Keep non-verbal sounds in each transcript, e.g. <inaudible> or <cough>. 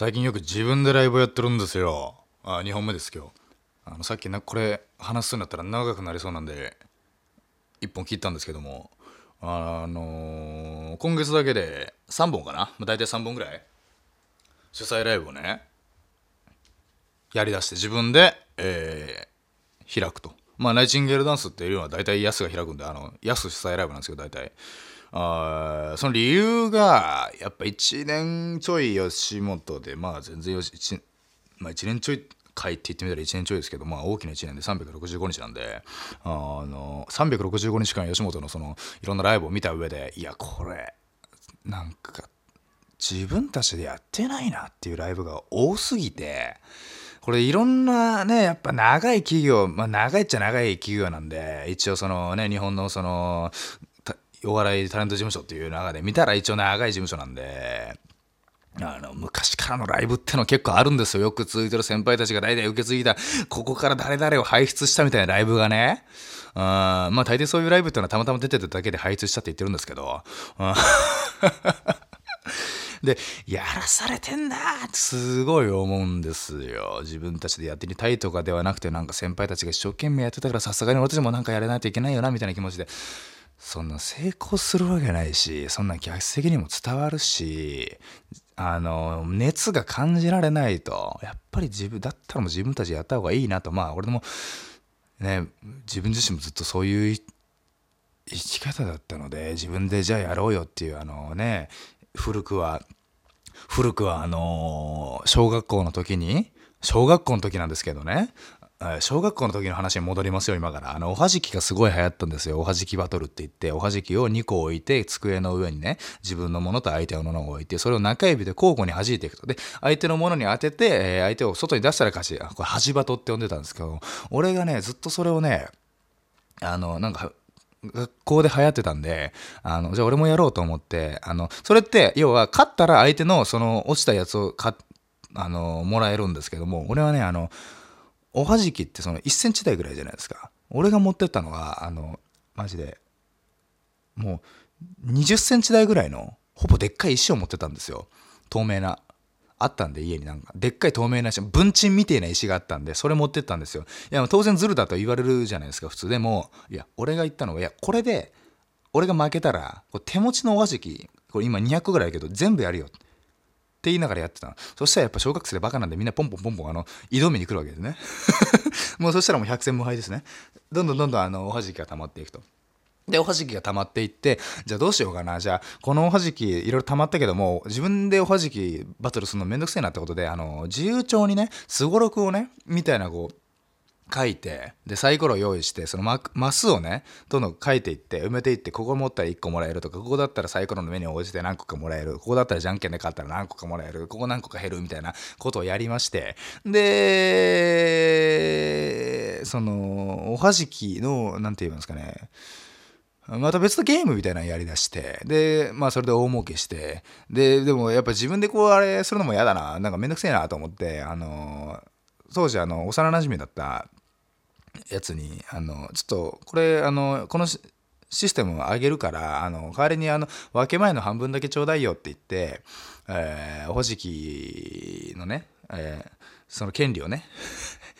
最近よく自分でライブやってるんですよ。あ2本目です今日。あのさっきなこれ話すんだったら長くなりそうなんで1本切ったんですけども。あのー今月だけで3本かな、まあ、大体3本ぐらい。主催ライブをねやりだして自分で、えー開くと。まあナイチンゲールダンスっていうのは大体ヤスが開くんであのヤス主催ライブなんですけど大体。その理由がやっぱ1年ちょい吉本でまあ全然よし一まあ、1年ちょい回って言ってみたら1年ちょいですけど、まあ、大きな1年で365日なんであの365日間吉本のそのいろんなライブを見た上でいやこれなんか自分たちでやってないなっていうライブが多すぎてこれいろんなねやっぱ長い企業まあ長いっちゃ長い企業なんで一応そのね日本のそのお笑いタレント事務所っていう中で見たら一応長い事務所なんであの昔からのライブっての結構あるんですよ。よく続いてる先輩たちが代々受け継いだここから誰々を輩出したみたいなライブがね。うんまあ大抵そういうライブっていうのはたまたま出てただけで輩出したって言ってるんですけど。うん <laughs> でやらされてんなってすごい思うんですよ。自分たちでやってみたいとかではなくてなんか先輩たちが一生懸命やってたからさすがに俺たちもなんかやらないといけないよなみたいな気持ちで。そんな成功するわけないしそんな客席にも伝わるしあの熱が感じられないとやっぱり自分だったらもう自分たちやった方がいいなと。まあ俺もね自分自身もずっとそういう生き方だったので自分でじゃあやろうよっていうあのね古くは古くはあの小学校の時に小学校の時なんですけどね。小学校の時の話に戻りますよ今から。あのおはじきがすごい流行ったんですよ。おはじきバトルって言っておはじきを2個置いて机の上にね自分のものと相手のものを置いてそれを中指で交互に弾いていくと。で相手のものに当てて、え相手を外に出したら勝ち。これはじバトって呼んでたんですけど俺がねずっとそれをねあのなんか学校で流行ってたんであのじゃあ俺もやろうと思ってあのそれって要は勝ったら相手のその落ちたやつをかあのもらえるんですけども俺はねあのおはじきってその1センチ台ぐらいじゃないですか。俺が持ってったのはあのマジでもう20センチ台ぐらいのほぼでっかい石を持ってたんですよ。透明な。あったんで家になんか。でっかい透明な石文鎮みてえな石があったんでそれ持ってったんですよ。いや当然ズルだと言われるじゃないですか普通で。もいや俺が言ったのはいやこれで俺が負けたらこれ手持ちのおはじきこれ今200ぐらいあるけど全部やるよ。ってって言いながらやってたの。そしたらやっぱ小学生でバカなんでみんなポンポンポンポンあの挑みに来るわけですね。<laughs> もうそしたらもう百戦無敗ですね。どんどんどんどんあのおはじきが溜まっていくと。でおはじきが溜まっていってじゃあどうしようかな。じゃあこのおはじきいろいろ溜まったけども自分でおはじきバトルするのめんどくせえなってことであの自由帳にねすごろくをねみたいなこう書いてでサイコロ用意してそのママスをねどんどん書いていって埋めていってここ持ったら1個もらえるとかここだったらサイコロの目に応じて何個かもらえるここだったらじゃんけんで勝ったら何個かもらえるここ何個か減るみたいなことをやりましてでそのおはじきの何て言いますかねまた別のゲームみたいなのやりだしてでまあそれで大儲けしてででもやっぱ自分でこうあれするのも嫌だななんかめんどくせえなと思ってあの当時あの幼なじみだったやつにあのちょっとこれあのこのシステムを上げるからあの代わりにあの分け前の半分だけちょうだいよって言って、えーおはじきのね、えーその権利をね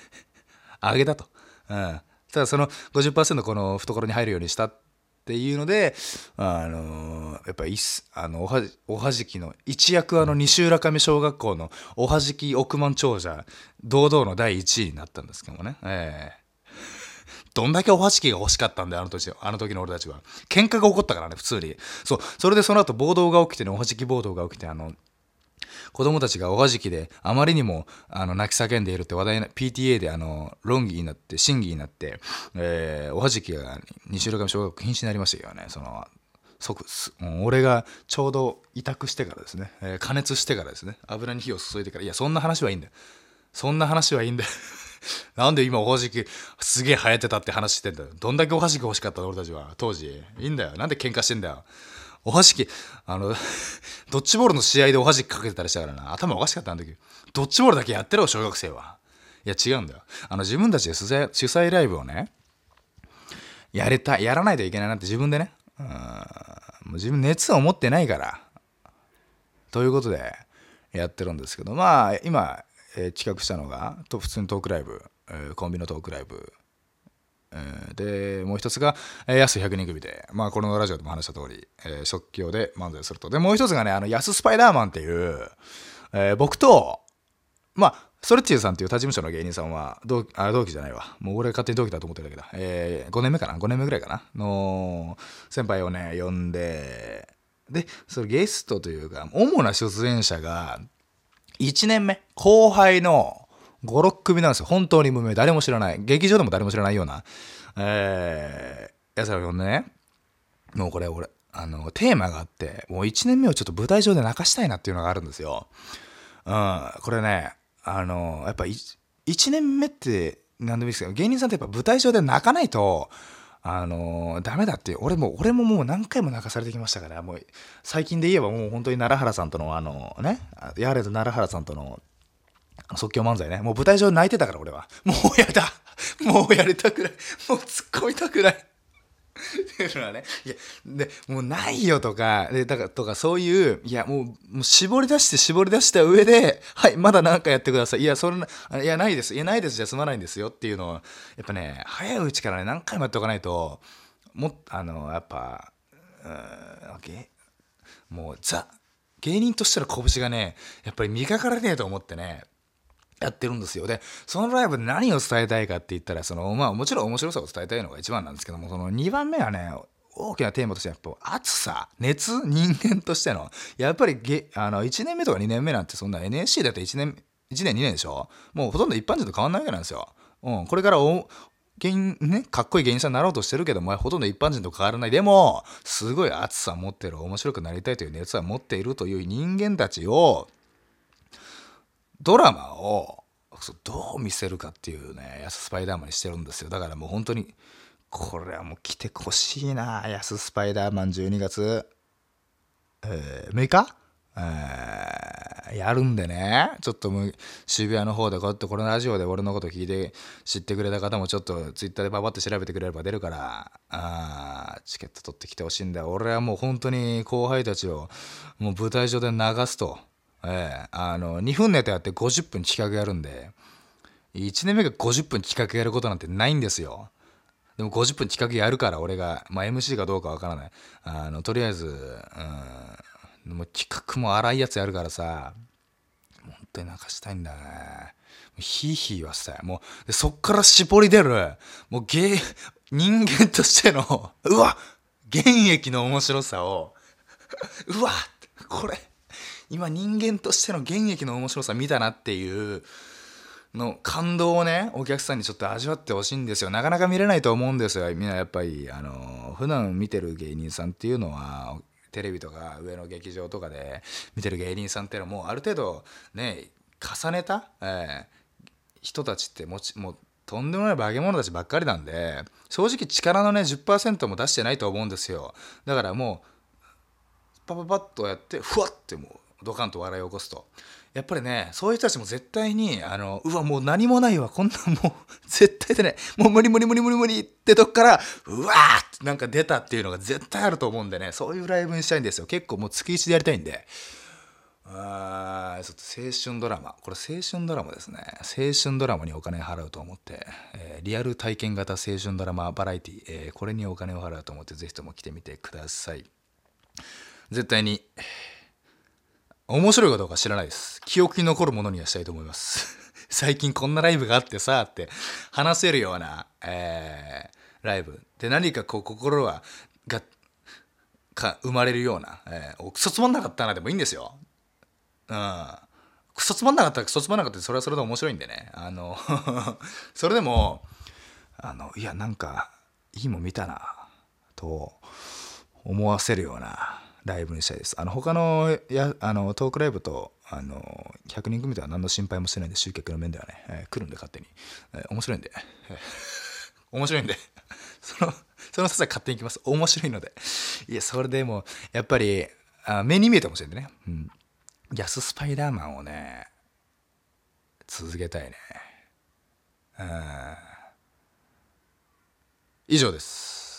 <laughs> 上げたと。うん、ただその50%この懐に入るようにしたっていうので、あのやっぱいすあのおはおはじきの一躍あの西浦上小学校のおはじき億万長者堂々の第1位になったんですけどもね。ええどんだけおはじきが欲しかったんだよあの時あの時の俺たちは。喧嘩が起こったからね普通に。そう。それでその後暴動が起きてねおはじき暴動が起きてあの子供たちがおはじきであまりにもあの泣き叫んでいるって話題な PTA であの論議になって審議になって、えーおはじきが西浦上小学校禁止になりましたよね。その即すもう俺がちょうど委託してからですね、えー加熱してからですね。油に火を注いでから。いやそんな話はいいんだよ。そんな話はいいんだよ。<laughs> なんで今おはじきすげえ流行ってたって話してんだよ。どんだけおはじき欲しかったの俺たちは。当時。いいんだよ。なんで喧嘩してんだよ。おはじきあの <laughs> ドッジボールの試合でおはじきかけてたりしたからな。頭おかしかったあの時。ドッジボールだけやってろ小学生は。いや違うんだよ。あの自分たちで主催主催ライブをねやれたやらないといけないなって自分でね。うんもう自分熱を持ってないから。ということでやってるんですけど。まあ今、えー企画したのがと普通にトークライブ、えーコンビのトークライブ。えーでもう一つが、えー、安100人組で、まあ、このラジオでも話した通り、えー即興で漫才すると。で、もう一つがね、あの、安スパイダーマンっていう、えー僕と、まあ、ソレッチーさんっていう他事務所の芸人さんは同あ同期じゃないわ。もう俺勝手に同期だと思ってるんだけだ、えー5年目かな？5年目ぐらいかな？の先輩をね呼んででそのゲストというか主な出演者が1年目後輩の56組なんですよ。本当に無名。誰も知らない。劇場でも誰も知らないような。えー、やつらを呼んねもうこれ俺あのテーマがあってもう1年目をちょっと舞台上で泣かしたいなっていうのがあるんですよ。うん。これねあのやっぱ1年目って何でもいいですけど芸人さんってやっぱ舞台上で泣かないとあのダメだって俺も俺ももう何回も泣かされてきましたからもう最近で言えばもう本当に奈良原さんとのあのねやれと奈良原さんとの即興漫才ね。もう舞台上泣いてたから俺は。もうやだ。もうやりたくない。もう突っ込みたくない。っていうのはねいやでもうないよとかでだからとかそういういやもうもう絞り出して絞り出した上ではいまだ何かやってください。いやそれないやないです。いやないですじゃ済まないんですよっていうのをやっぱね早いうちからね何回もやっておかないともあのやっぱうんもうザ芸人としての拳がねやっぱり磨かれねえと思ってねやってるんですよ。で、そのライブで何を伝えたいかって言ったら、その、まあもちろん面白さを伝えたいのが一番なんですけども、その2番目はね、大きなテーマとしてやっぱ熱さ、熱、人間としての、やっぱりげあの1年目とか2年目なんてそんな NSC だって1年、1年2年でしょ？もうほとんど一般人と変わんないわけなんですよ。うん、これからお芸ね、かっこいい芸人さんになろうとしてるけども、ほとんど一般人と変わらない。でも、すごい熱さ持ってる、面白くなりたいという熱は持っているという人間たちを、ドラマをそどう見せるかっていうね安スパイダーマンにしてるんですよ。だからもう本当にこれはもう来てほしいな安スパイダーマン12月、えー6日、えーやるんでね。ちょっともう渋谷の方でこうやってこのラジオで俺のこと聞いて知ってくれた方もちょっとツイッターでパパって調べてくれれば出るからあチケット取ってきてほしいんだ。よ俺はもう本当に後輩たちをもう舞台上で流すと。ええ。あの2分ネタやって50分企画やるんで1年目が50分企画やることなんてないんですよ。でも50分企画やるから俺が、まあ、MC かどうかわからない。あのとりあえず、うん、もう企画も荒いやつやるからさ本当に泣かしたいんだね。ヒーヒー言わせたい。もうそっから絞り出るもう芸人間としてのうわ現役の面白さをうわこれ今人間としての現役の面白さ見たなっていうの感動をねお客さんにちょっと味わってほしいんですよ。なかなか見れないと思うんですよ。みんなやっぱりあの普段見てる芸人さんっていうのはテレビとか上の劇場とかで見てる芸人さんっていうのはもうある程度ね重ねた、えー人たちってもちもうとんでもない化け物たちばっかりなんで正直力のね10%も出してないと思うんですよ。だからもうパパパッとやってふわってもうドカンと笑いを起こすと。やっぱりねそういう人たちも絶対にあのうわもう何もないわ。こんなんもう <laughs> 絶対でねもう無理無理無理無理無理ってとこからうわーってなんか出たっていうのが絶対あると思うんでね。そういうライブにしたいんですよ。結構もう月1でやりたいんで。あーちょっと青春ドラマ。これ青春ドラマですね。青春ドラマにお金払うと思って、えーリアル体験型青春ドラマバラエティ、えーこれにお金を払うと思ってぜひとも来てみてください。絶対に面白いかどうか知らないです。記憶に残るものにはしたいと思います。<laughs> 最近こんなライブがあってさって話せるような、えーライブ。で何かこう心はがか生まれるような、えーおクソつまんなかったなでもいいんですよ。うん。クソつまんなかったらクソつまんなかったらそれはそれで面白いんでね。あの <laughs> それでもあのいやなんかいいもん見たなと思わせるようなライブにしたいです。あの他のやあのトークライブとあの100人組では何の心配もしてないんで集客の面ではね、えー来るんで勝手に、えー面白いんで、面白いんで。<laughs> <laughs> そのそのささ勝手に行きます。面白いので。いやそれでもやっぱりあ目に見えてもしれんでね、うん、安スパイダーマンをね続けたいね。うん以上です。